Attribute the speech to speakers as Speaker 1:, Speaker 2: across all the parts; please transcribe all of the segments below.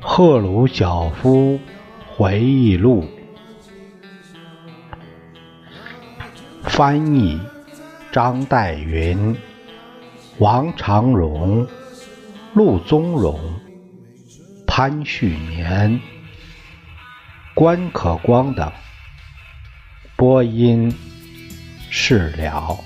Speaker 1: 赫鲁晓夫回忆录，翻译张岱云、王长荣、陆宗荣、潘旭年、关可光等，播音事了。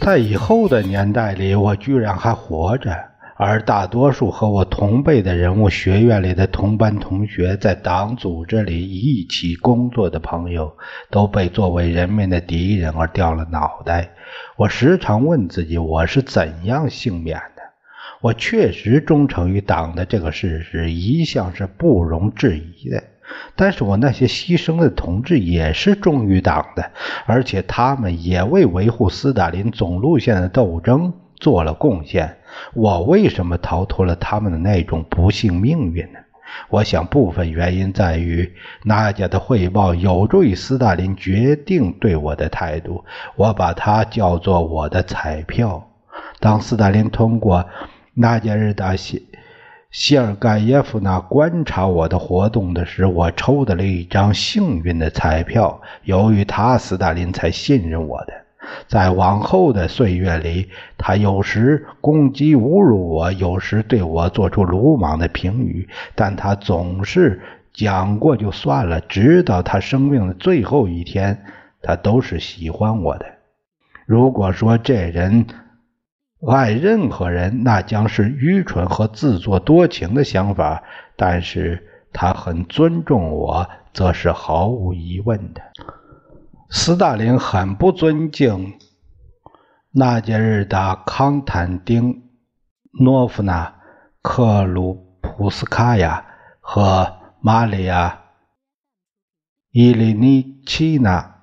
Speaker 1: 在以后的年代里，我居然还活着，而大多数和我同辈的人物、学院里的同班同学、在党组织里一起工作的朋友，都被作为人民的敌人而掉了脑袋。我时常问自己，我是怎样幸免的？我确实忠诚于党的这个事实，一向是不容置疑的。但是我那些牺牲的同志也是忠于党的，而且他们也为维护斯大林总路线的斗争做了贡献。我为什么逃脱了他们的那种不幸命运呢？我想部分原因在于娜家的汇报有助于斯大林决定对我的态度，我把它叫做我的彩票。当斯大林通过娜加日达西。谢尔盖耶夫娜观察我的活动的时候，我抽的了一张幸运的彩票。由于他，斯大林才信任我的。在往后的岁月里，他有时攻击侮辱我，有时对我做出鲁莽的评语，但他总是讲过就算了。直到他生命的最后一天，他都是喜欢我的。如果说这人，爱任何人，那将是愚蠢和自作多情的想法；但是他很尊重我，则是毫无疑问的。斯大林很不尊敬纳杰日达·康坦丁诺夫娜·克鲁普斯卡娅和玛利亚·伊里尼奇娜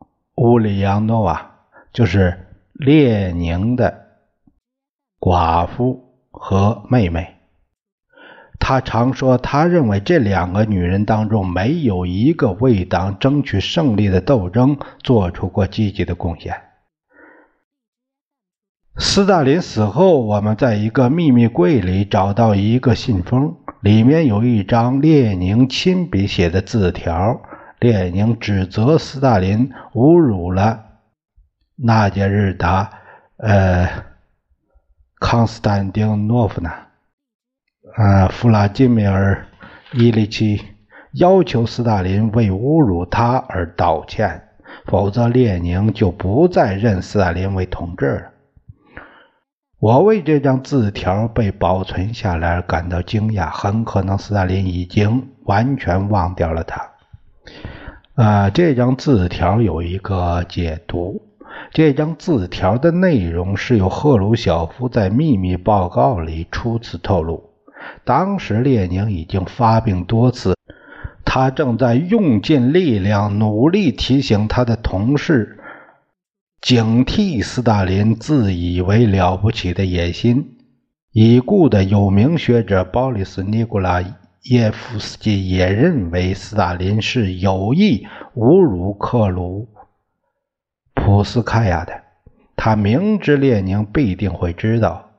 Speaker 1: ·乌里扬诺娃，就是列宁的。寡妇和妹妹，他常说，他认为这两个女人当中没有一个为党争取胜利的斗争做出过积极的贡献。斯大林死后，我们在一个秘密柜里找到一个信封，里面有一张列宁亲笔写的字条。列宁指责斯大林侮辱了纳杰日达，呃。康斯坦丁诺夫娜，呃，弗拉基米尔·伊里奇要求斯大林为侮辱他而道歉，否则列宁就不再认斯大林为同志了。我为这张字条被保存下来而感到惊讶，很可能斯大林已经完全忘掉了他。呃，这张字条有一个解读。这张字条的内容是由赫鲁晓夫在秘密报告里初次透露。当时列宁已经发病多次，他正在用尽力量努力提醒他的同事警惕斯大林自以为了不起的野心。已故的有名学者鲍里斯·尼古拉耶夫斯基也认为斯大林是有意侮辱克鲁。普斯卡娅的，他明知列宁必定会知道，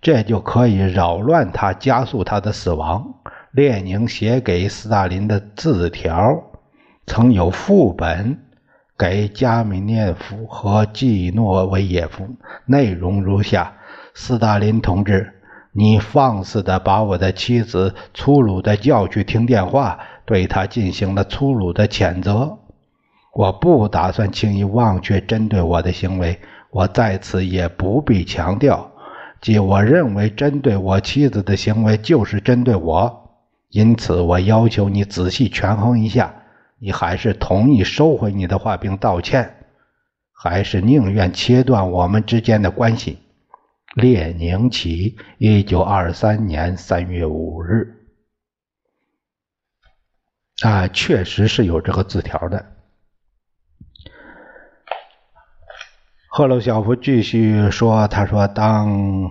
Speaker 1: 这就可以扰乱他，加速他的死亡。列宁写给斯大林的字条曾有副本给加米涅夫和季诺维耶夫，内容如下：斯大林同志，你放肆地把我的妻子粗鲁地叫去听电话，对他进行了粗鲁的谴责。我不打算轻易忘却针对我的行为。我在此也不必强调，即我认为针对我妻子的行为就是针对我。因此，我要求你仔细权衡一下：你还是同意收回你的话并道歉，还是宁愿切断我们之间的关系？列宁起，一九二三年三月五日。啊，确实是有这个字条的。赫鲁晓夫继续说：“他说，当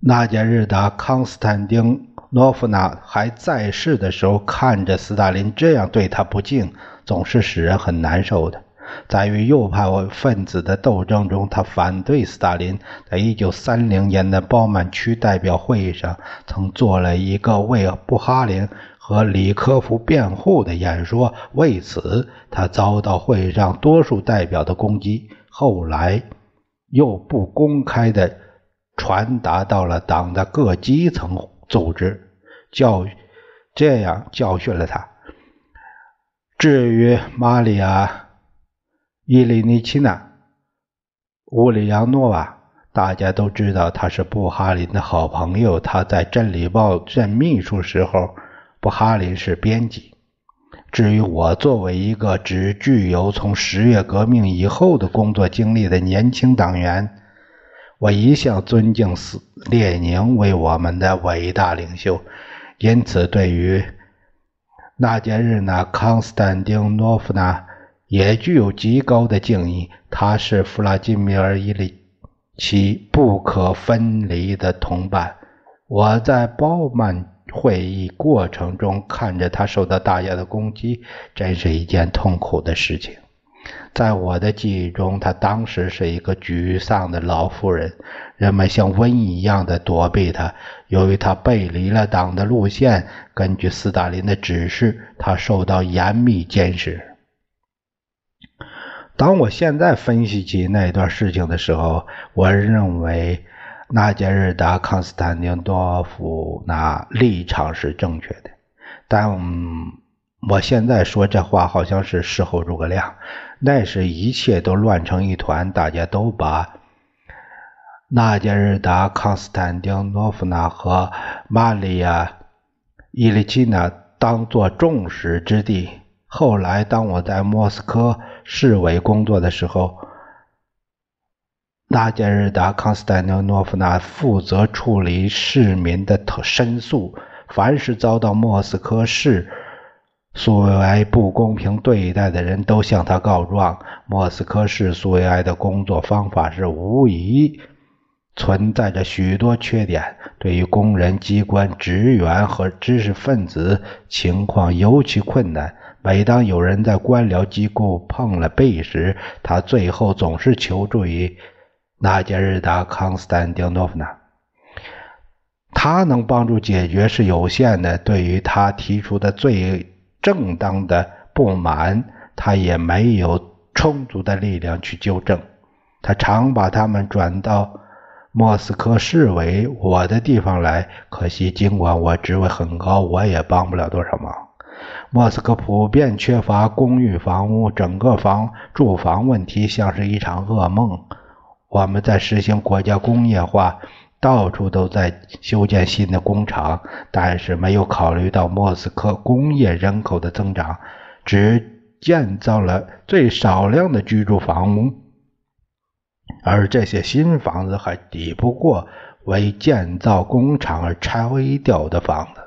Speaker 1: 纳杰日达·康斯坦丁诺夫娜还在世的时候，看着斯大林这样对他不敬，总是使人很难受的。在与右派分子的斗争中，他反对斯大林。在一九三零年的包曼区代表会议上，曾做了一个为布哈林和里科夫辩护的演说，为此他遭到会上多数代表的攻击。后来又不公开的传达到了党的各基层组织，教这样教训了他。至于玛利亚·伊里尼奇娜·乌里扬诺娃，大家都知道她是布哈林的好朋友。她在《真理报》任秘书时候。布哈林是编辑。至于我，作为一个只具有从十月革命以后的工作经历的年轻党员，我一向尊敬斯列宁为我们的伟大领袖，因此对于纳杰日娜·康斯坦丁诺夫娜也具有极高的敬意。他是弗拉基米尔·伊里奇不可分离的同伴。我在鲍曼。会议过程中，看着他受到大家的攻击，真是一件痛苦的事情。在我的记忆中，他当时是一个沮丧的老妇人，人们像瘟疫一样的躲避他。由于他背离了党的路线，根据斯大林的指示，他受到严密监视。当我现在分析起那段事情的时候，我认为。纳杰日达·康斯坦丁多夫那立场是正确的，但我现在说这话好像是事后诸葛亮。那时一切都乱成一团，大家都把纳杰日达·康斯坦丁诺夫娜和玛利亚·伊利奇娜当作众矢之的。后来，当我在莫斯科市委工作的时候，纳杰日达·康斯坦丁诺夫娜负责处理市民的申诉，凡是遭到莫斯科市苏维埃不公平对待的人都向他告状。莫斯科市苏维埃的工作方法是无疑存在着许多缺点，对于工人、机关职员和知识分子情况尤其困难。每当有人在官僚机构碰了壁时，他最后总是求助于。纳杰日达·康斯坦丁诺夫娜，他能帮助解决是有限的。对于他提出的最正当的不满，他也没有充足的力量去纠正。他常把他们转到莫斯科市委我的地方来。可惜，尽管我职位很高，我也帮不了多少忙。莫斯科普遍缺乏公寓房屋，整个房住房问题像是一场噩梦。我们在实行国家工业化，到处都在修建新的工厂，但是没有考虑到莫斯科工业人口的增长，只建造了最少量的居住房屋，而这些新房子还抵不过为建造工厂而拆掉的房子。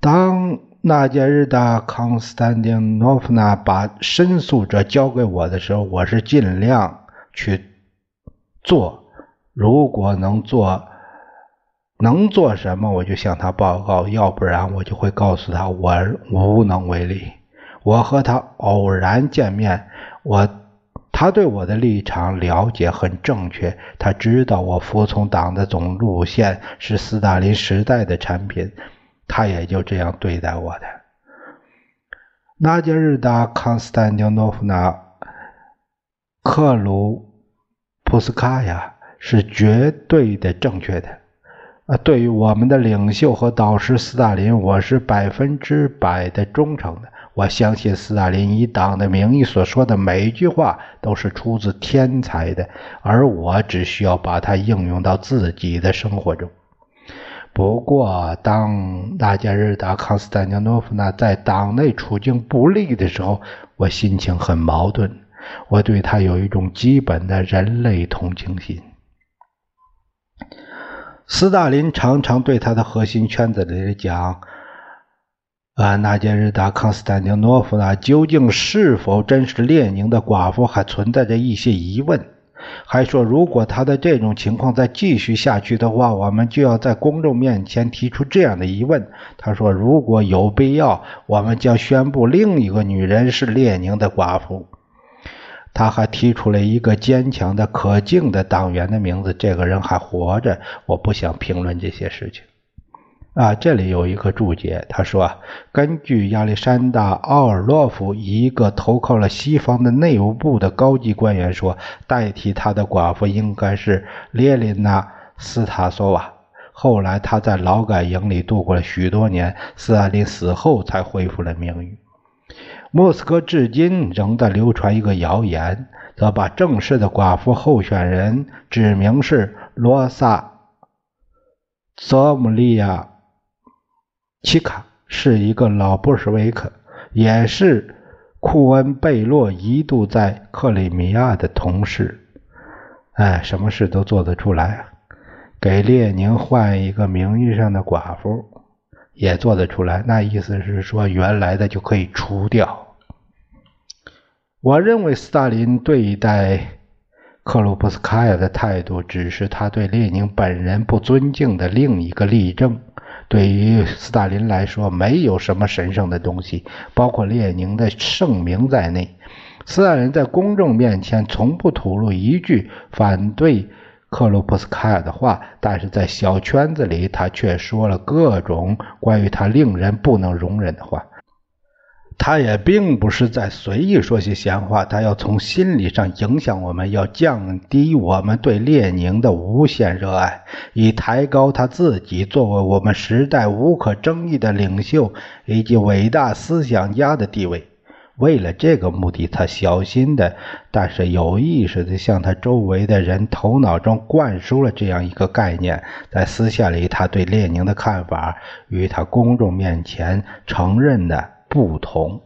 Speaker 1: 当纳杰日达·康斯坦丁诺夫娜把申诉者交给我的时候，我是尽量。去做，如果能做，能做什么，我就向他报告；要不然，我就会告诉他我无能为力。我和他偶然见面，我他对我的立场了解很正确，他知道我服从党的总路线是斯大林时代的产品，他也就这样对待我的。纳杰日达·康斯坦丁诺夫娜。克鲁普斯卡娅是绝对的正确的。啊，对于我们的领袖和导师斯大林，我是百分之百的忠诚的。我相信斯大林以党的名义所说的每一句话都是出自天才的，而我只需要把它应用到自己的生活中。不过，当纳加日达·康斯坦丁诺夫娜在党内处境不利的时候，我心情很矛盾。我对他有一种基本的人类同情心。斯大林常常对他的核心圈子里讲：“啊，纳杰日达·康斯坦丁诺夫娜究竟是否真是列宁的寡妇，还存在着一些疑问。还说，如果他的这种情况再继续下去的话，我们就要在公众面前提出这样的疑问。他说，如果有必要，我们将宣布另一个女人是列宁的寡妇。他还提出了一个坚强的、可敬的党员的名字，这个人还活着。我不想评论这些事情。啊，这里有一个注解，他说：“根据亚历山大·奥尔洛夫一个投靠了西方的内务部的高级官员说，代替他的寡妇应该是列琳娜·斯塔索娃。后来他在劳改营里度过了许多年，斯大林死后才恢复了名誉。莫斯科至今仍在流传一个谣言，则把正式的寡妇候选人指明是罗萨·泽姆利亚。”奇卡是一个老布什维克，也是库恩贝洛一度在克里米亚的同事。哎，什么事都做得出来，给列宁换一个名义上的寡妇也做得出来。那意思是说，原来的就可以除掉。我认为斯大林对待克鲁普斯卡娅的态度，只是他对列宁本人不尊敬的另一个例证。对于斯大林来说，没有什么神圣的东西，包括列宁的圣名在内。斯大林在公众面前从不吐露一句反对克鲁普斯卡娅的话，但是在小圈子里，他却说了各种关于他令人不能容忍的话。他也并不是在随意说些闲话，他要从心理上影响我们，要降低我们对列宁的无限热爱，以抬高他自己作为我们时代无可争议的领袖以及伟大思想家的地位。为了这个目的，他小心的，但是有意识的向他周围的人头脑中灌输了这样一个概念：在私下里，他对列宁的看法与他公众面前承认的。不同，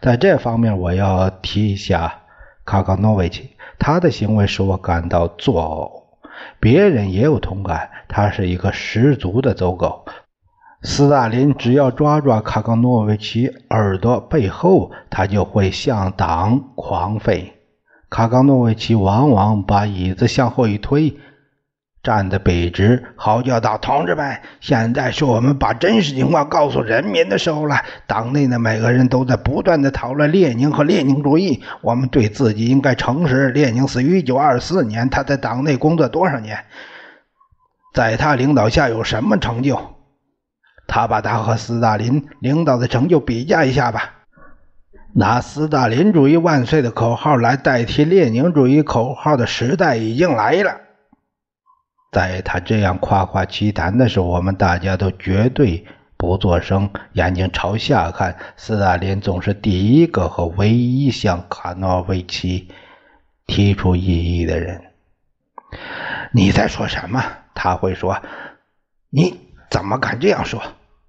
Speaker 1: 在这方面我要提一下卡冈诺维奇，他的行为使我感到作呕。别人也有同感，他是一个十足的走狗。斯大林只要抓抓卡冈诺维奇耳朵背后，他就会向党狂吠。卡冈诺维奇往往把椅子向后一推。站得笔直，嚎叫道：“同志们，现在是我们把真实情况告诉人民的时候了。党内的每个人都在不断的讨论列宁和列宁主义。我们对自己应该诚实。列宁死于一九二四年，他在党内工作多少年？在他领导下有什么成就？他把他和斯大林领导的成就比较一下吧。拿‘斯大林主义万岁’的口号来代替列宁主义口号的时代已经来了。”在他这样夸夸其谈的时候，我们大家都绝对不作声，眼睛朝下看。斯大林总是第一个和唯一向卡诺维奇提出异议的人。你在说什么？他会说：“你怎么敢这样说？”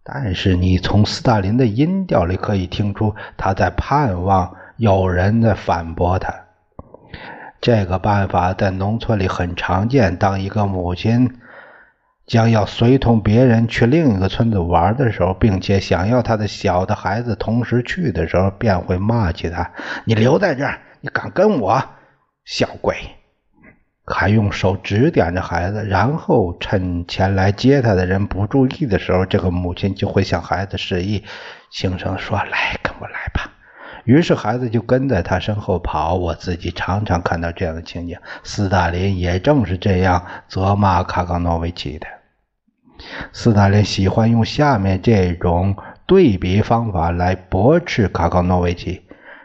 Speaker 1: 但是你从斯大林的音调里可以听出，他在盼望有人在反驳他。这个办法在农村里很常见。当一个母亲将要随同别人去另一个村子玩的时候，并且想要他的小的孩子同时去的时候，便会骂起他：“你留在这儿，你敢跟我？小鬼！”还用手指点着孩子，然后趁前来接他的人不注意的时候，这个母亲就会向孩子示意，轻声说：“来，跟我来吧。”于是孩子就跟在他身后跑。我自己常常看到这样的情景。斯大林也正是这样责骂卡冈诺维奇的。斯大林喜欢用下面这种对比方法来驳斥卡冈诺维奇：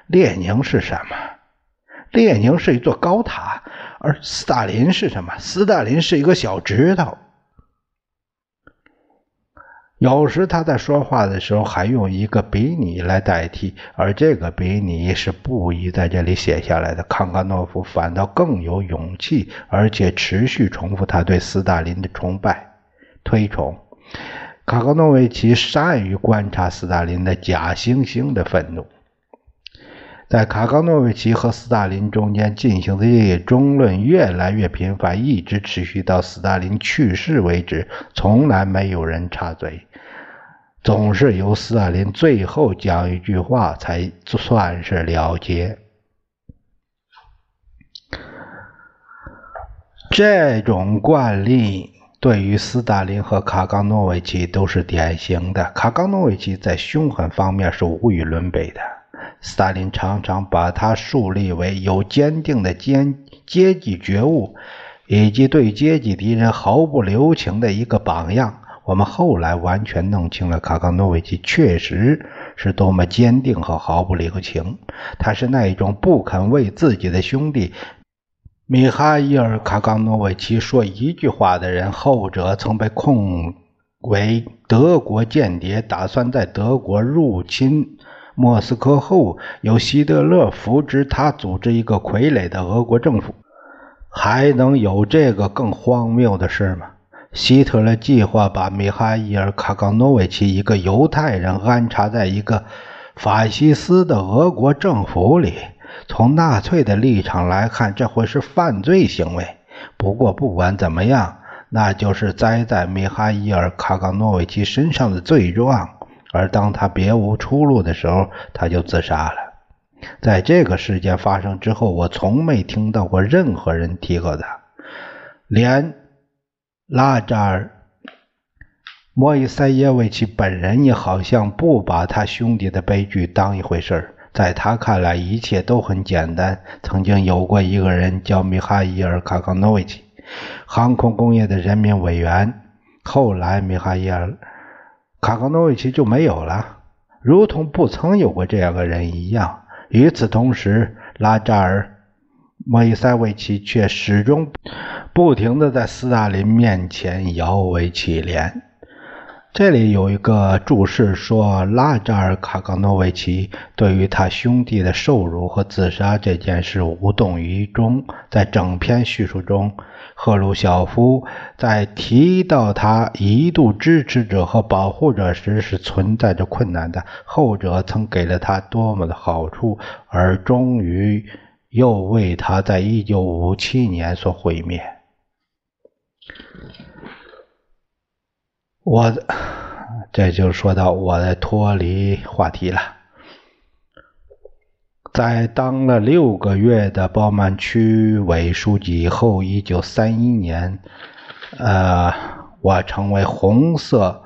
Speaker 1: 列宁是什么？列宁是一座高塔，而斯大林是什么？斯大林是一个小指头。有时他在说话的时候还用一个比拟来代替，而这个比拟是不宜在这里写下来的。康冈诺夫反倒更有勇气，而且持续重复他对斯大林的崇拜、推崇。卡冈诺维奇善于观察斯大林的假惺惺的愤怒。在卡冈诺维奇和斯大林中间进行的这些争论越来越频繁，一直持续到斯大林去世为止，从来没有人插嘴。总是由斯大林最后讲一句话才算是了结。这种惯例对于斯大林和卡冈诺维奇都是典型的。卡冈诺维奇在凶狠方面是无与伦比的，斯大林常常把他树立为有坚定的阶阶级觉悟以及对阶级敌人毫不留情的一个榜样。我们后来完全弄清了，卡冈诺维奇确实是多么坚定和毫不留情。他是那一种不肯为自己的兄弟米哈伊尔·卡冈诺维奇说一句话的人。后者曾被控为德国间谍，打算在德国入侵莫斯科后，由希特勒扶植他，组织一个傀儡的俄国政府。还能有这个更荒谬的事吗？希特勒计划把米哈伊尔·卡冈诺维奇，一个犹太人，安插在一个法西斯的俄国政府里。从纳粹的立场来看，这会是犯罪行为。不过，不管怎么样，那就是栽在米哈伊尔·卡冈诺维奇身上的罪状。而当他别无出路的时候，他就自杀了。在这个事件发生之后，我从没听到过任何人提过他，连。拉扎尔·莫伊塞耶维奇本人也好像不把他兄弟的悲剧当一回事儿，在他看来，一切都很简单。曾经有过一个人叫米哈伊尔·卡冈诺维奇，航空工业的人民委员。后来，米哈伊尔·卡冈诺维奇就没有了，如同不曾有过这样个人一样。与此同时，拉扎尔·莫伊塞维奇却始终。不停地在斯大林面前摇尾乞怜。这里有一个注释说，拉扎尔·卡冈诺维奇对于他兄弟的受辱和自杀这件事无动于衷。在整篇叙述中，赫鲁晓夫在提到他一度支持者和保护者时是存在着困难的。后者曾给了他多么的好处，而终于又为他在一九五七年所毁灭。我这就说到我的脱离话题了。在当了六个月的包曼区委书记以后，一九三一年，呃，我成为红色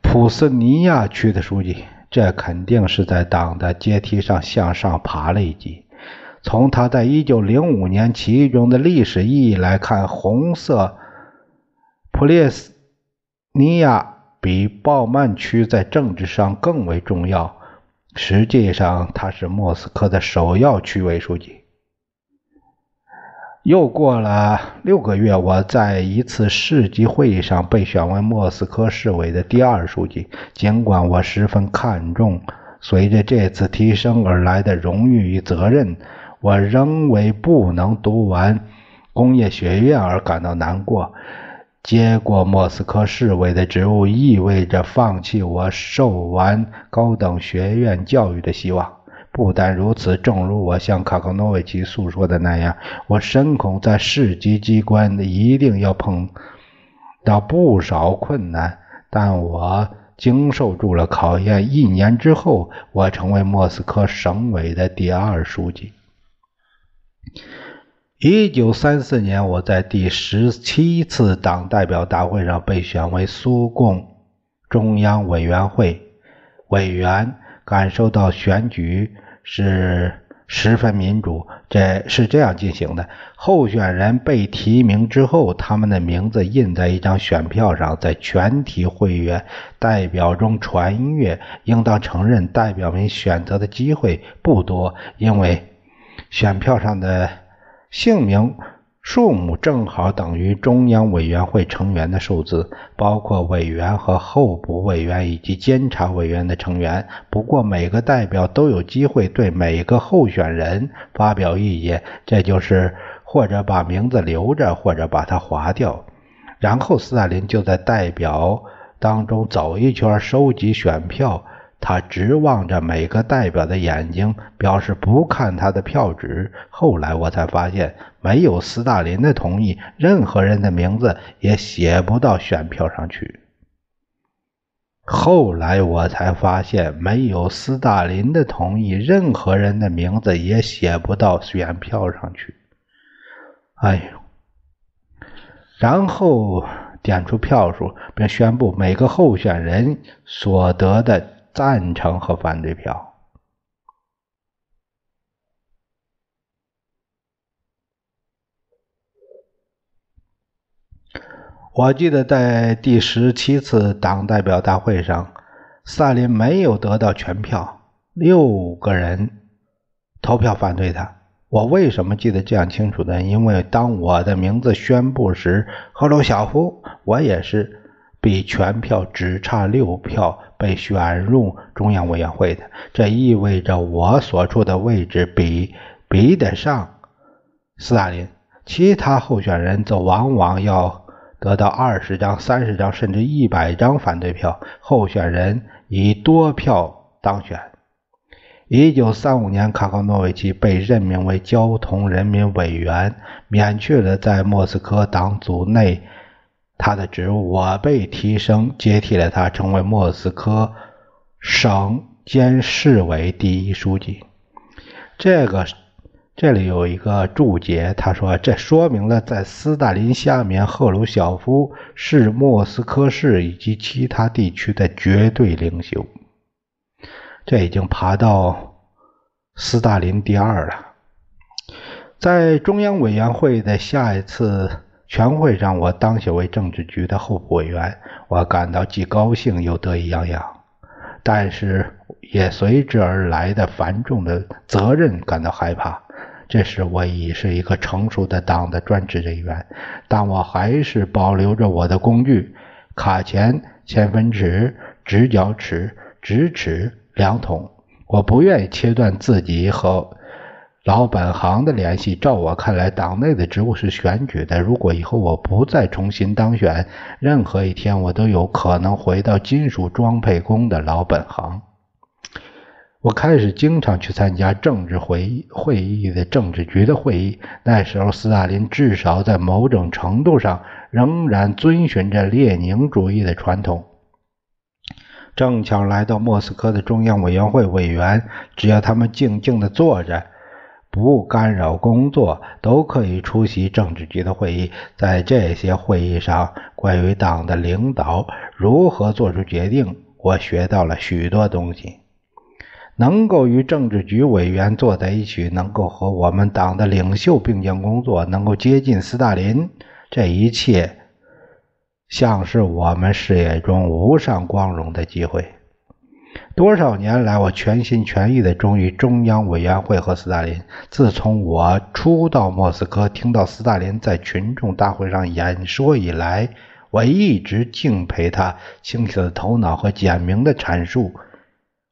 Speaker 1: 普斯尼亚区的书记。这肯定是在党的阶梯上向上爬了一级。从他在一九零五年起义中的历史意义来看，红色普列斯尼亚比鲍曼区在政治上更为重要。实际上，他是莫斯科的首要区委书记。又过了六个月，我在一次市级会议上被选为莫斯科市委的第二书记。尽管我十分看重随着这次提升而来的荣誉与责任。我仍为不能读完工业学院而感到难过。接过莫斯科市委的职务，意味着放弃我受完高等学院教育的希望。不但如此，正如我向卡冈诺维奇诉说的那样，我深恐在市级机关一定要碰到不少困难。但我经受住了考验。一年之后，我成为莫斯科省委的第二书记。一九三四年，我在第十七次党代表大会上被选为苏共中央委员会委员，感受到选举是十分民主。这是这样进行的：候选人被提名之后，他们的名字印在一张选票上，在全体会员代表中传阅。应当承认，代表们选择的机会不多，因为。选票上的姓名数目正好等于中央委员会成员的数字，包括委员和候补委员以及监察委员的成员。不过，每个代表都有机会对每个候选人发表意见，这就是或者把名字留着，或者把它划掉。然后，斯大林就在代表当中走一圈，收集选票。他直望着每个代表的眼睛，表示不看他的票纸。后来我才发现，没有斯大林的同意，任何人的名字也写不到选票上去。后来我才发现，没有斯大林的同意，任何人的名字也写不到选票上去。哎呦！然后点出票数，并宣布每个候选人所得的赞成和反对票。我记得在第十七次党代表大会上，萨林没有得到全票，六个人投票反对他。我为什么记得这样清楚呢？因为当我的名字宣布时，赫鲁晓夫我也是比全票只差六票被选入中央委员会的。这意味着我所处的位置比比得上斯大林，其他候选人则往往要。得到二十张、三十张甚至一百张反对票，候选人以多票当选。一九三五年，卡考诺维奇被任命为交通人民委员，免去了在莫斯科党组内他的职务。我被提升，接替了他，成为莫斯科省兼市委第一书记。这个。这里有一个注解，他说：“这说明了在斯大林下面，赫鲁晓夫是莫斯科市以及其他地区的绝对领袖。”这已经爬到斯大林第二了。在中央委员会的下一次全会让，我当选为政治局的候补委员，我感到既高兴又得意洋洋，但是也随之而来的繁重的责任感到害怕。这时我已是一个成熟的党的专职人员，但我还是保留着我的工具：卡钳、千分尺、直角尺、直尺、量筒。我不愿意切断自己和老本行的联系。照我看来，党内的职务是选举的。如果以后我不再重新当选，任何一天我都有可能回到金属装配工的老本行。我开始经常去参加政治会议会议的政治局的会议。那时候，斯大林至少在某种程度上仍然遵循着列宁主义的传统。正巧来到莫斯科的中央委员会委员，只要他们静静地坐着，不干扰工作，都可以出席政治局的会议。在这些会议上，关于党的领导如何做出决定，我学到了许多东西。能够与政治局委员坐在一起，能够和我们党的领袖并肩工作，能够接近斯大林，这一切像是我们事业中无上光荣的机会。多少年来，我全心全意地忠于中央委员会和斯大林。自从我初到莫斯科，听到斯大林在群众大会上演说以来，我一直敬佩他清晰的头脑和简明的阐述。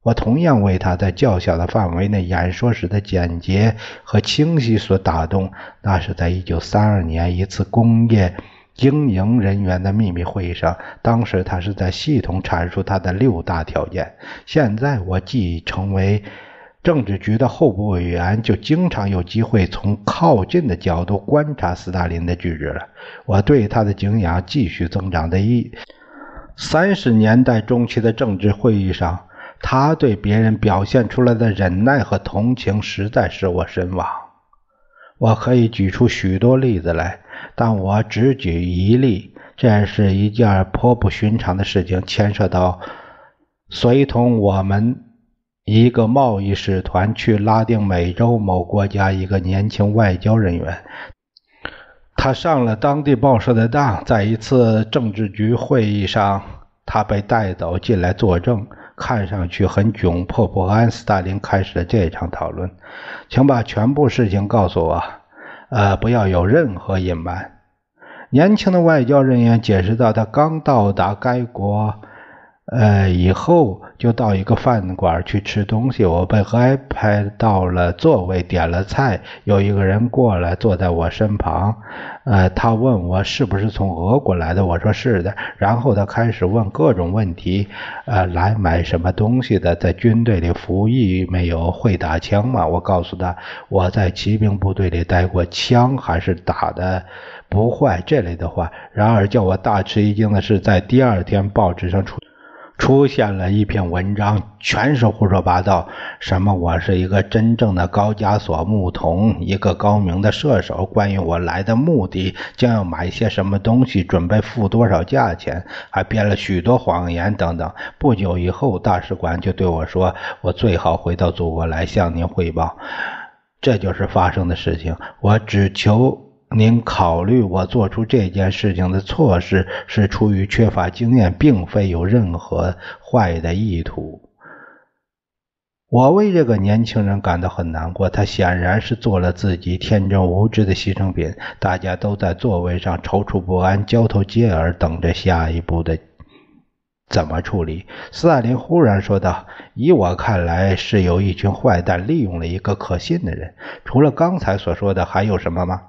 Speaker 1: 我同样为他在较小的范围内演说时的简洁和清晰所打动。那是在一九三二年一次工业经营人员的秘密会议上，当时他是在系统阐述他的六大条件。现在我既成为政治局的候补委员，就经常有机会从靠近的角度观察斯大林的举止了。我对他的敬仰继续增长。的一三十年代中期的政治会议上。他对别人表现出来的忍耐和同情，实在使我神往。我可以举出许多例子来，但我只举一例。这是一件颇不寻常的事情，牵涉到随同我们一个贸易使团去拉丁美洲某国家一个年轻外交人员。他上了当地报社的当，在一次政治局会议上，他被带走进来作证。看上去很窘迫不安。斯大林开始了这场讨论，请把全部事情告诉我，呃，不要有任何隐瞒。年轻的外交人员解释道：“他刚到达该国。”呃，以后就到一个饭馆去吃东西。我被安排到了座位，点了菜。有一个人过来坐在我身旁，呃，他问我是不是从俄国来的，我说是的。然后他开始问各种问题，呃，来买什么东西的，在军队里服役没有，会打枪吗？我告诉他我在骑兵部队里待过，枪还是打的不坏这类的话。然而叫我大吃一惊的是，在第二天报纸上出。出现了一篇文章，全是胡说八道。什么我是一个真正的高加索牧童，一个高明的射手。关于我来的目的，将要买些什么东西，准备付多少价钱，还编了许多谎言等等。不久以后，大使馆就对我说：“我最好回到祖国来向您汇报。”这就是发生的事情。我只求。您考虑我做出这件事情的措施是出于缺乏经验，并非有任何坏的意图。我为这个年轻人感到很难过，他显然是做了自己天真无知的牺牲品。大家都在座位上踌躇不安，交头接耳，等着下一步的怎么处理。斯大林忽然说道：“以我看来，是有一群坏蛋利用了一个可信的人。除了刚才所说的，还有什么吗？”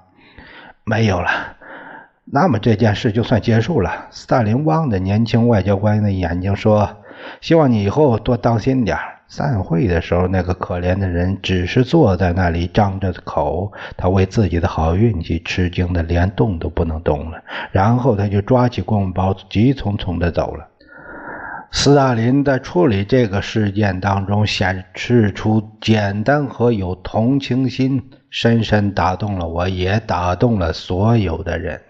Speaker 1: 没有了，那么这件事就算结束了。斯大林望着年轻外交官的眼睛说：“希望你以后多当心点散会的时候，那个可怜的人只是坐在那里张着口，他为自己的好运气吃惊的连动都不能动了。然后他就抓起公文包，急匆匆的走了。斯大林在处理这个事件当中显示出简单和有同情心。深深打动了我，也打动了所有的人。